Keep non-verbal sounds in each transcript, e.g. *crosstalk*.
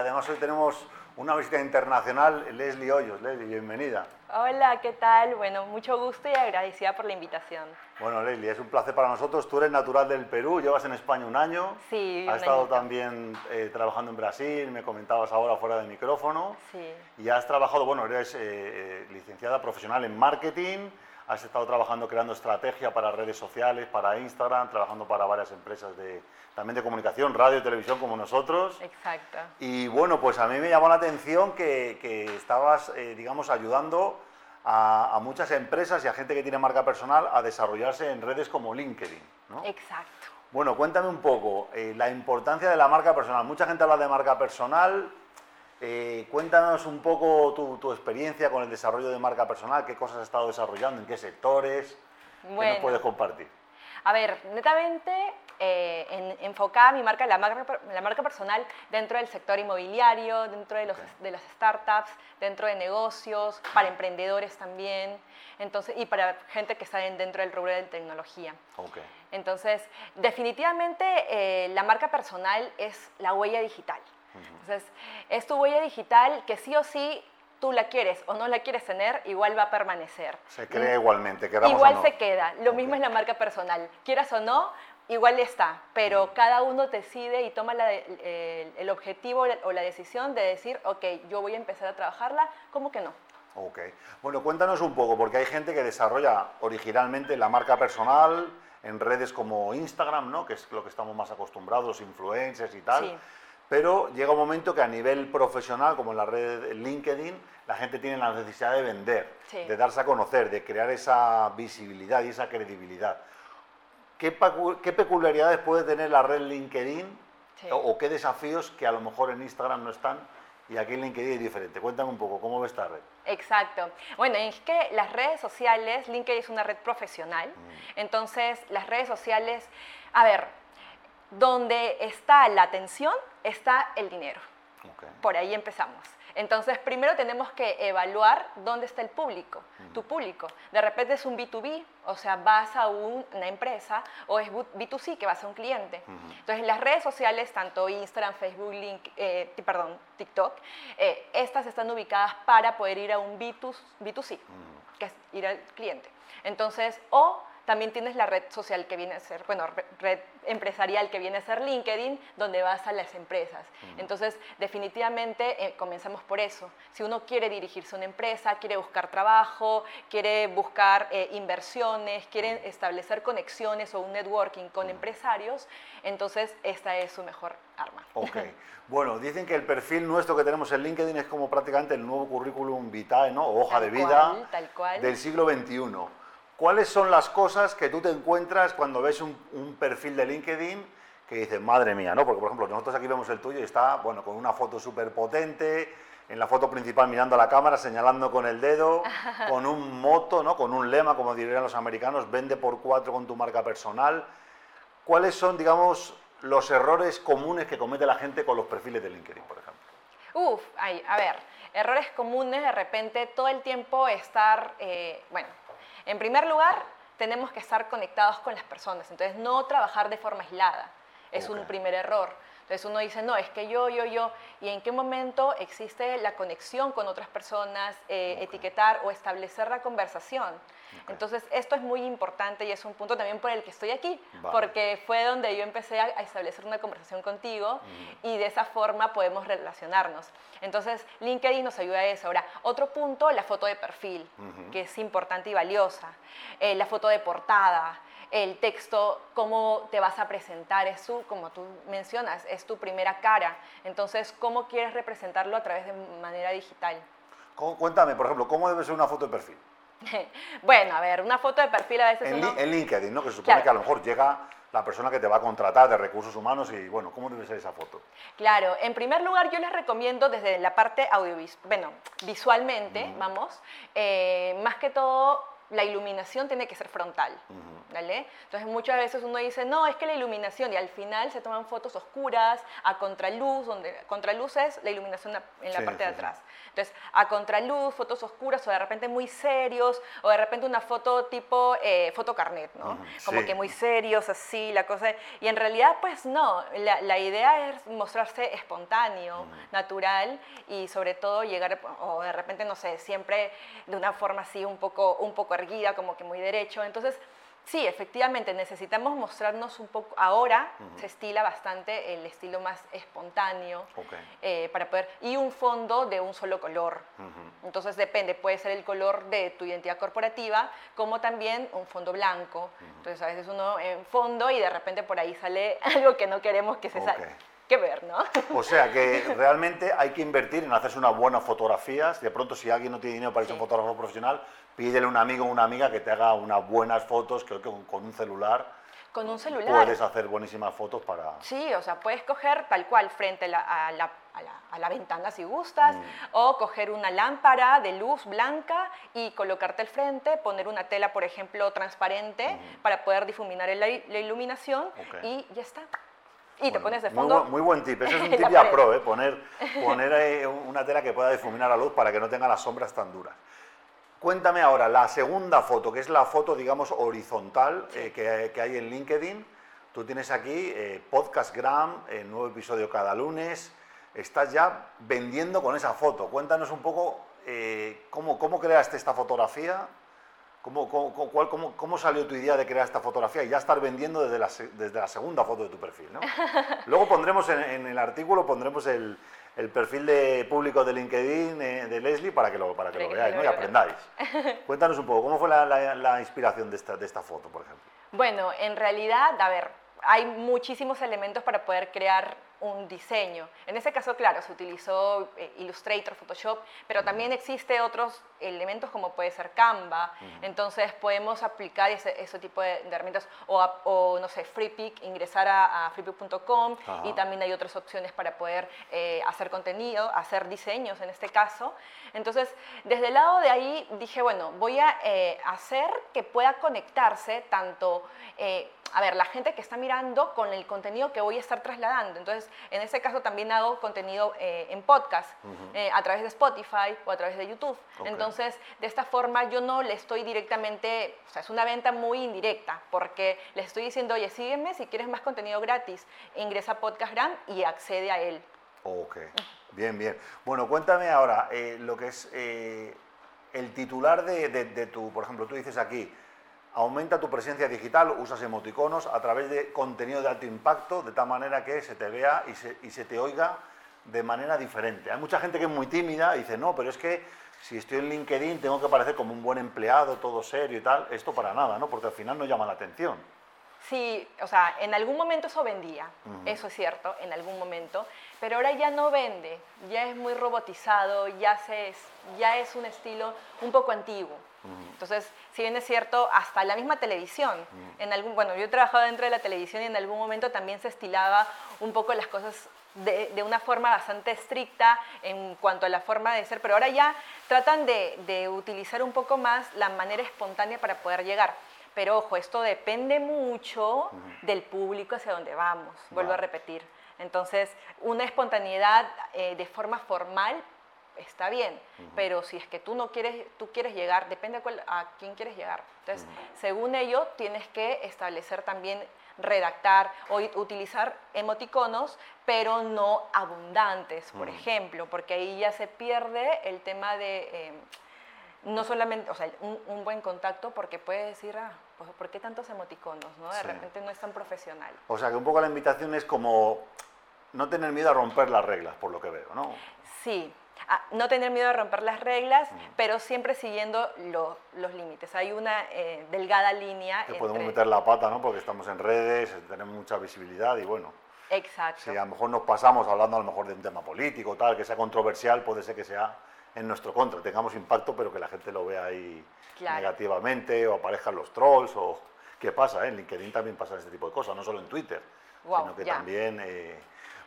además hoy tenemos una visita internacional, Leslie Hoyos. Leslie, bienvenida. Hola, ¿qué tal? Bueno, mucho gusto y agradecida por la invitación. Bueno, Leslie, es un placer para nosotros. Tú eres natural del Perú, llevas en España un año. Sí, Has estado también eh, trabajando en Brasil, me comentabas ahora fuera del micrófono. Sí. Y has trabajado, bueno, eres eh, eh, licenciada profesional en marketing, has estado trabajando creando estrategia para redes sociales, para Instagram, trabajando para varias empresas de, también de comunicación, radio y televisión como nosotros. Exacto. Y bueno, pues a mí me llamó la atención que, que estabas, eh, digamos, ayudando a, a, muchas empresas y a gente que tiene marca personal a desarrollarse en redes como LinkedIn. ¿no? Exacto. Bueno, cuéntame un poco eh, la importancia de la marca personal. Mucha gente habla de marca personal. Eh, cuéntanos un poco tu, tu, experiencia con el desarrollo de marca personal, qué cosas has estado desarrollando, en qué sectores, bueno, qué nos puedes compartir. A ver, netamente eh, en, enfocada mi marca, la marca, la marca personal dentro del sector inmobiliario, dentro de, los, Okay. de las startups, dentro de negocios, para emprendedores también, entonces, y para gente que está en- dentro del rubro de tecnología. Ok, Entonces, definitivamente eh, la marca personal es la huella digital. Entonces, es tu huella digital que sí o sí tú la quieres o no la quieres tener, igual va a permanecer. se crea igualmente, Igual o no. se queda. Lo mismo es la marca personal. Quieras o no, igual está. Pero cada uno decide y toma la el, el objetivo o la decisión de decir, ok, yo voy a empezar a trabajarla, ¿cómo que no? Ok. Bueno, cuéntanos un poco, porque hay gente que desarrolla originalmente la marca personal en redes como Instagram, ¿no? Que es lo que estamos más acostumbrados, influencers y tal. Sí. Pero llega un momento que a nivel profesional, como en la red LinkedIn, la gente tiene la necesidad de vender, Sí. de darse a conocer, de crear esa visibilidad y esa credibilidad. ¿Qué, peculiaridades puede tener la red LinkedIn Sí. o, o qué desafíos que a lo mejor en Instagram no están y aquí en LinkedIn es diferente? Cuéntame un poco, ¿cómo ves esta red? Exacto. Bueno, es que las redes sociales, LinkedIn es una red profesional, entonces las redes sociales, a ver, donde está la atención, está el dinero. Por ahí empezamos. Entonces, primero tenemos que evaluar dónde está el público, tu público. De repente es un B2B, o sea, vas a un- una empresa, o es B2C, que vas a un cliente. Entonces, las redes sociales, tanto Instagram, Facebook, Link, eh, perdón, TikTok, eh, estas están ubicadas para poder ir a un B2, B2C, que es ir al cliente. Entonces, o también tienes la red social que viene a ser, bueno, re- red empresarial que viene a ser LinkedIn, donde vas a las empresas. Entonces, definitivamente eh, comenzamos por eso. Si uno quiere dirigirse a una empresa, quiere buscar trabajo, quiere buscar eh, inversiones, quiere establecer conexiones o un networking con empresarios, entonces esta es su mejor arma. Ok. *laughs* Bueno, dicen que el perfil nuestro que tenemos en LinkedIn es como prácticamente el nuevo currículum vitae, ¿no? O hoja Tal de vida cual, tal cual. del siglo XXI. ¿Cuáles son las cosas que tú te encuentras cuando ves un, un perfil de LinkedIn que dices, madre mía, ¿no? Porque, por ejemplo, nosotros aquí vemos el tuyo y está, bueno, con una foto súper potente, en la foto principal mirando a la cámara, señalando con el dedo, *laughs* con un moto, ¿no? Con un lema, como dirían los americanos, vende por cuatro con tu marca personal. ¿Cuáles son, digamos, los errores comunes que comete la gente con los perfiles de LinkedIn, por ejemplo? Uf, ay, a ver, errores comunes, de repente todo el tiempo estar, eh, bueno, en primer lugar, tenemos que estar conectados con las personas, entonces no trabajar de forma aislada, es un primer error. Entonces uno dice, no, es que yo, yo, yo, y en qué momento existe la conexión con otras personas, eh, Ok. etiquetar o establecer la conversación. Entonces esto es muy importante y es un punto también por el que estoy aquí, Vale. porque fue donde yo empecé a, a establecer una conversación contigo y de esa forma podemos relacionarnos. Entonces, LinkedIn nos ayuda a eso. Ahora, otro punto, la foto de perfil, que es importante y valiosa. Eh, la foto de portada, el texto, cómo te vas a presentar, es su, como tú mencionas, es tu primera cara. Entonces, ¿cómo quieres representarlo a través de manera digital? ¿Cómo- Cuéntame, por ejemplo, ¿cómo debe ser una foto de perfil? *laughs* bueno, a ver, una foto de perfil a veces En, uno... En LinkedIn, ¿no? Que se supone Claro. que a lo mejor llega la persona que te va a contratar de recursos humanos y, bueno, ¿cómo debe ser esa foto? Claro, en primer lugar yo les recomiendo desde la parte audiovisual, bueno, visualmente, vamos, eh, más que todo la iluminación tiene que ser frontal. ¿vale? Entonces muchas veces uno dice, no, es que la iluminación, y al final se toman fotos oscuras, a contraluz, donde contraluz es la iluminación en la parte de atrás. Entonces, a contraluz, fotos oscuras, o de repente muy serios, o de repente una foto tipo eh, foto carnet, ¿no? Como que muy serios, así, la cosa. Y en realidad, pues no, la, idea es mostrarse espontáneo, natural, y sobre todo llegar, o de repente, no sé, siempre de una forma así un poco, un poco erguida, como que muy derecho. Entonces, Sí, efectivamente, necesitamos mostrarnos un poco, ahora se estila bastante el estilo más espontáneo eh, para poder, y un fondo de un solo color. Entonces depende, puede ser el color de tu identidad corporativa, como también un fondo blanco. Entonces a veces uno en fondo y de repente por ahí sale *laughs* algo que no queremos que se salga que ver, ¿no? *laughs* O sea que realmente hay que invertir en hacerse unas buenas fotografías. De pronto, si alguien no tiene dinero para irse a un fotógrafo profesional, pídele a un amigo o una amiga que te haga unas buenas fotos, creo que con un celular. Con un celular. Puedes hacer buenísimas fotos para... Sí, o sea, puedes coger tal cual frente a, la, a, la, ventana si gustas, mm. o coger una lámpara de luz blanca y colocarte al frente, poner una tela, por ejemplo, transparente mm. para poder difuminar la, la iluminación y ya está. Y te pones de fondo. Muy, buen tip. Ese es un *laughs* tip ya pro, ¿eh? poner, poner una tela que pueda difuminar la luz para que no tenga las sombras tan duras. Cuéntame ahora, la segunda foto, que es la foto, digamos, horizontal eh, que, hay en LinkedIn. Tú tienes aquí eh, Podcastgram, eh, nuevo episodio cada lunes. Estás ya vendiendo con esa foto. Cuéntanos un poco eh, cómo, cómo creaste esta fotografía ¿Cómo, cómo, cómo, salió tu idea de crear esta fotografía y ya estar vendiendo desde la, desde la segunda foto de tu perfil? ¿no? *laughs* Luego pondremos en, el artículo pondremos el, el, perfil de público de LinkedIn eh, de Leslie para que lo, para que lo veáis ¿no? y aprendáis. *laughs* Cuéntanos un poco, ¿cómo fue la, la, inspiración de esta, de esta foto, por ejemplo? Bueno, en realidad, a ver, hay muchísimos elementos para poder crear un diseño. En ese caso, claro, se utilizó eh, Illustrator, Photoshop, pero también existe otros elementos como puede ser Canva. Entonces podemos aplicar ese, tipo de, herramientas o, no sé, FreePic, ingresar a, freepik.com y también hay otras opciones para poder eh, hacer contenido, hacer diseños en este caso. Entonces, desde el lado de ahí dije, bueno, voy a eh, hacer que pueda conectarse tanto a ver, la gente que está mirando con el contenido que voy a estar trasladando. Entonces, en ese caso también hago contenido eh, en podcast, eh, a través de Spotify o a través de YouTube. Entonces, de esta forma yo no le estoy directamente, o sea, es una venta muy indirecta, porque les estoy diciendo, oye, sígueme si quieres más contenido gratis, ingresa a Podcastgram y accede a él. Ok, bien, bien. Bueno, cuéntame ahora eh, lo que es el titular de, de tu, por ejemplo, tú dices aquí, Aumenta tu presencia digital, usas emoticonos a través de contenido de alto impacto, de tal manera que se te vea y se, y se te oiga de manera diferente. Hay mucha gente que es muy tímida y dice, no, pero es que si estoy en LinkedIn tengo que parecer como un buen empleado, todo serio y tal. Esto para nada, ¿no? Porque al final no llama la atención. Sí, o sea, en algún momento eso vendía, eso es cierto, en algún momento, pero ahora ya no vende, ya es muy robotizado, ya, se, ya es un estilo un poco antiguo. Entonces, si bien es cierto, hasta la misma televisión, en algún, bueno, yo he trabajado dentro de la televisión y en algún momento también se estilaba un poco las cosas de, de, una forma bastante estricta en cuanto a la forma de ser, pero ahora ya tratan de, de, utilizar un poco más la manera espontánea para poder llegar. Pero ojo, esto depende mucho del público hacia donde vamos, vuelvo a repetir. Entonces, una espontaneidad eh, de forma formal está bien, pero si es que tú no quieres, tú quieres llegar, depende a, quién quieres llegar. Entonces, según ello, tienes que establecer también redactar o utilizar emoticonos, pero no abundantes, por ejemplo, porque ahí ya se pierde el tema de... Em, no solamente, o sea, un, buen contacto porque puede decir, ah, pues, ¿por qué tantos emoticonos? ¿no? De repente no es tan profesional. O sea, que un poco la invitación es como no tener miedo a romper las reglas, por lo que veo, ¿no? Sí, no tener miedo a romper las reglas, pero siempre siguiendo los límites. Hay una eh, delgada línea. Que podemos meter la pata, ¿no? Porque estamos en redes, tenemos mucha visibilidad y bueno. Exacto. Si a lo mejor nos pasamos hablando a lo mejor de un tema político, tal, que sea controversial, puede ser que sea en nuestro contra, tengamos impacto, pero que la gente lo vea ahí negativamente, o aparezcan los trolls, o qué pasa, ¿eh? en LinkedIn también pasa este tipo de cosas, no solo en Twitter, sino que también... Eh,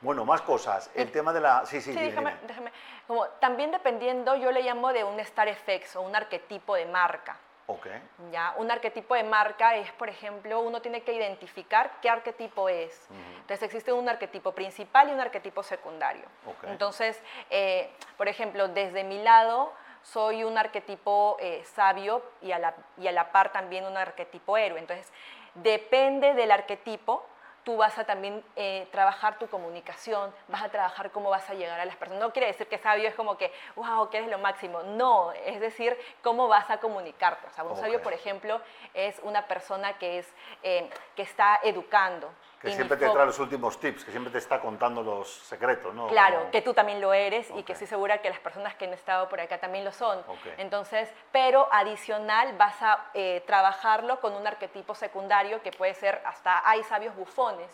bueno, más cosas. El tema de la... Sí, sí, sí déjame, déjame. Como, también dependiendo, yo le llamo de un Star Effects o un arquetipo de marca. Ok. ¿ya? Un arquetipo de marca es, por ejemplo, uno tiene que identificar qué arquetipo es. Entonces existe un arquetipo principal y un arquetipo secundario. Ok. Entonces, eh, por ejemplo, desde mi lado soy un arquetipo eh, sabio y a, la, y a la par también un arquetipo héroe. Entonces, depende del arquetipo, tú vas a también eh, trabajar tu comunicación, vas a trabajar cómo vas a llegar a las personas. No quiere decir que sabio es como que, wow, que eres lo máximo. No, es decir, cómo vas a comunicarte. O sea, un sabio, por ejemplo, es una persona que, es, eh, que está educando. Que siempre te trae los últimos tips, que siempre te está contando los secretos, ¿no? Claro, Como- que tú también lo eres y que estoy segura que las personas que han estado por acá también lo son. Ok. Entonces, pero adicional vas a eh, trabajarlo con un arquetipo secundario que puede ser hasta hay sabios bufones.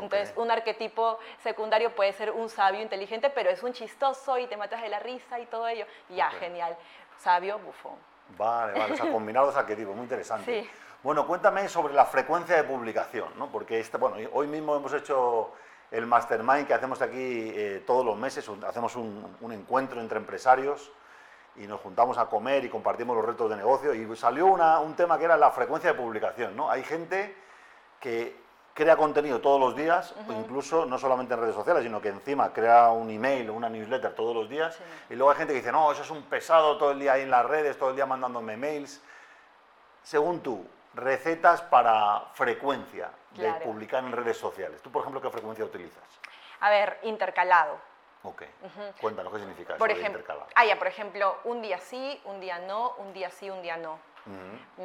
Entonces, Ok. un arquetipo secundario puede ser un sabio inteligente, pero es un chistoso y te matas de la risa y todo ello. Ya, genial. Sabio bufón. Vale, vale, o sea, *laughs* combinar los arquetipos, muy interesante. Sí. Bueno, cuéntame sobre la frecuencia de publicación, ¿no? Porque este, bueno, hoy mismo hemos hecho el mastermind que hacemos aquí eh, todos los meses, un- hacemos un, un encuentro entre empresarios y nos juntamos a comer y compartimos los retos de negocio y salió una- un tema que era la frecuencia de publicación, ¿no? Hay gente que crea contenido todos los días, o incluso no solamente en redes sociales, sino que encima crea un email o una newsletter todos los días, Sí. y luego hay gente que dice, no, eso es un pesado todo el día ahí en las redes, todo el día mandándome mails. Según tú, recetas para frecuencia de Claro. publicar en redes sociales. ¿Tú, por ejemplo, qué frecuencia utilizas? A ver, intercalado. Ok, cuéntanos qué significa Por eso de ejemplo, intercalar. ah, ya, por ejemplo, un día sí, un día no, un día sí, un día no.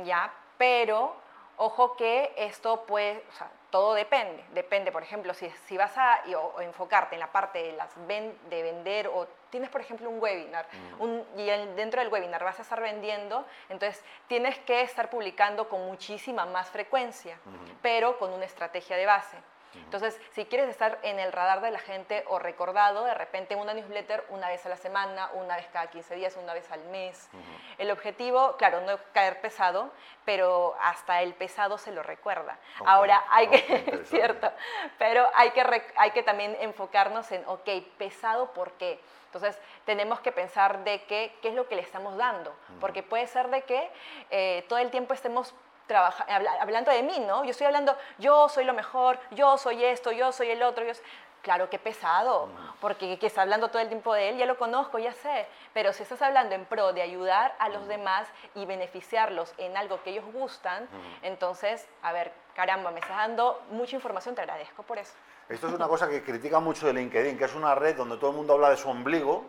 ¿ya? Pero ojo que esto puede, o sea, todo depende, depende, por ejemplo, si, si vas a o- o enfocarte en la parte de, las ven- de vender o tienes, por ejemplo, un webinar un- y el- dentro del webinar vas a estar vendiendo, entonces tienes que estar publicando con muchísima más frecuencia, pero con una estrategia de base. Entonces, si quieres estar en el radar de la gente o recordado, de repente una newsletter una vez a la semana, una vez cada 15 días, una vez al mes. El objetivo, claro, no caer pesado, pero hasta el pesado se lo recuerda. Ok, Ahora, hay que, *laughs* es cierto, pero hay que, hay que también enfocarnos en, ok, pesado, ¿por qué? Entonces, tenemos que pensar de qué, qué es lo que le estamos dando, porque puede ser de que eh, todo el tiempo estemos trabaja- habla- hablando de mí, ¿no? Yo estoy hablando, yo soy lo mejor, yo soy esto, yo soy el otro, yo... s- Claro, qué pesado, porque que está hablando todo el tiempo de él, ya lo conozco, ya sé, pero si estás hablando en pro de ayudar a los demás y beneficiarlos en algo que ellos gustan, entonces, a ver, caramba, me estás dando mucha información, te agradezco por eso. Esto es una cosa que critica mucho de LinkedIn, que es una red donde todo el mundo habla de su ombligo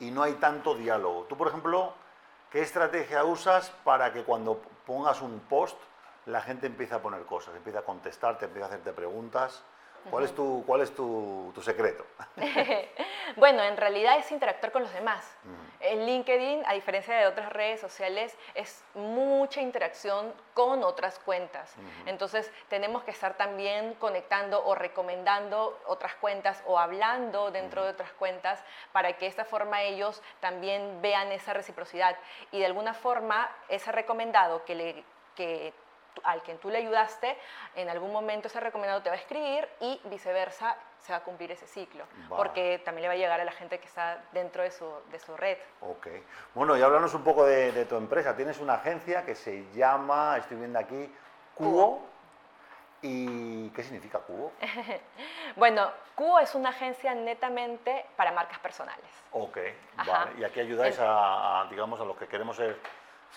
y no hay tanto diálogo. Tú, por ejemplo, ¿qué estrategia usas para que cuando pongas un post la gente empiece a poner cosas, empiece a contestarte, empiece a hacerte preguntas? ¿Cuál es tu, cuál es tu, tu secreto? *laughs* Bueno, en realidad es interactuar con los demás. En LinkedIn, a diferencia de otras redes sociales, es mucha interacción con otras cuentas. Entonces, tenemos que estar también conectando o recomendando otras cuentas o hablando dentro de otras cuentas para que de esta forma ellos también vean esa reciprocidad. Y de alguna forma, ese recomendado que le... Que al que tú le ayudaste, en algún momento ese recomendado te va a escribir y viceversa se va a cumplir ese ciclo, Va. porque también le va a llegar a la gente que está dentro de su, de su red. Ok. Bueno, y háblanos un poco de, de tu empresa. Tienes una agencia que se llama, estoy viendo aquí, Cubo. ¿Y qué significa Cubo? *laughs* Bueno, Cubo es una agencia netamente para marcas personales. Ok, Ajá. vale. Y aquí ayudáis a, a, digamos, a los que queremos ser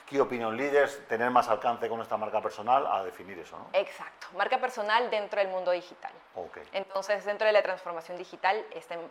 Key Opinion Leaders, tener más alcance con nuestra marca personal, a definir eso, ¿no? Exacto, marca personal dentro del mundo digital. Ok. Entonces, dentro de la transformación digital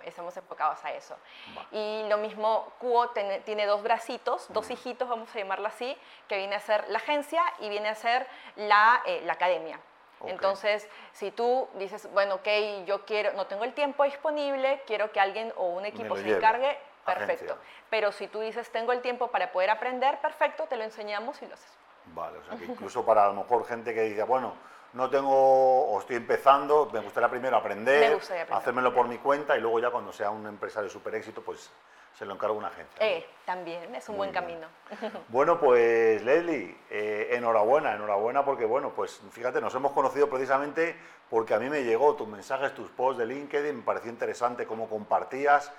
estamos enfocados a eso. Va. Y lo mismo, Cubo tiene, dos bracitos, dos hijitos, vamos a llamarlo así, que viene a ser la agencia y viene a ser la, eh, la academia. Ok. Entonces, si tú dices, bueno, ok, yo quiero, no tengo el tiempo disponible, quiero que alguien o un equipo se lleve. encargue, perfecto. Agencia. Pero si tú dices, tengo el tiempo para poder aprender, perfecto, te lo enseñamos y lo haces. Vale, o sea que *laughs* incluso para a lo mejor gente que dice, bueno, no tengo o estoy empezando, me gustaría primero aprender, Me gustaría aprender. hacérmelo por mi cuenta y luego ya cuando sea un empresario de super éxito, pues se lo encargo a una agencia. ¿no? Eh, también es un Muy buen bien. camino. *laughs* Bueno, pues Leslie, eh, enhorabuena, enhorabuena porque, bueno, pues fíjate, nos hemos conocido precisamente porque a mí me llegó tus mensajes, tus posts de LinkedIn, me pareció interesante cómo compartías,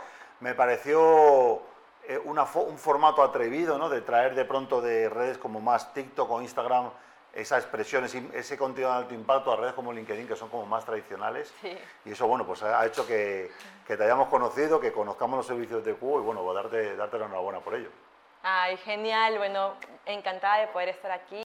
me pareció eh, una fo- un formato atrevido, ¿no? De traer de pronto de redes como más TikTok o Instagram esa expresión, ese, ese contenido de alto impacto a redes como LinkedIn, que son como más tradicionales. Sí. Y eso, bueno, pues ha ha hecho que, que te hayamos conocido, que conozcamos los servicios de Cubo y, bueno, pues darte, darte la enhorabuena por ello. Ay, genial. Bueno, encantada de poder estar aquí.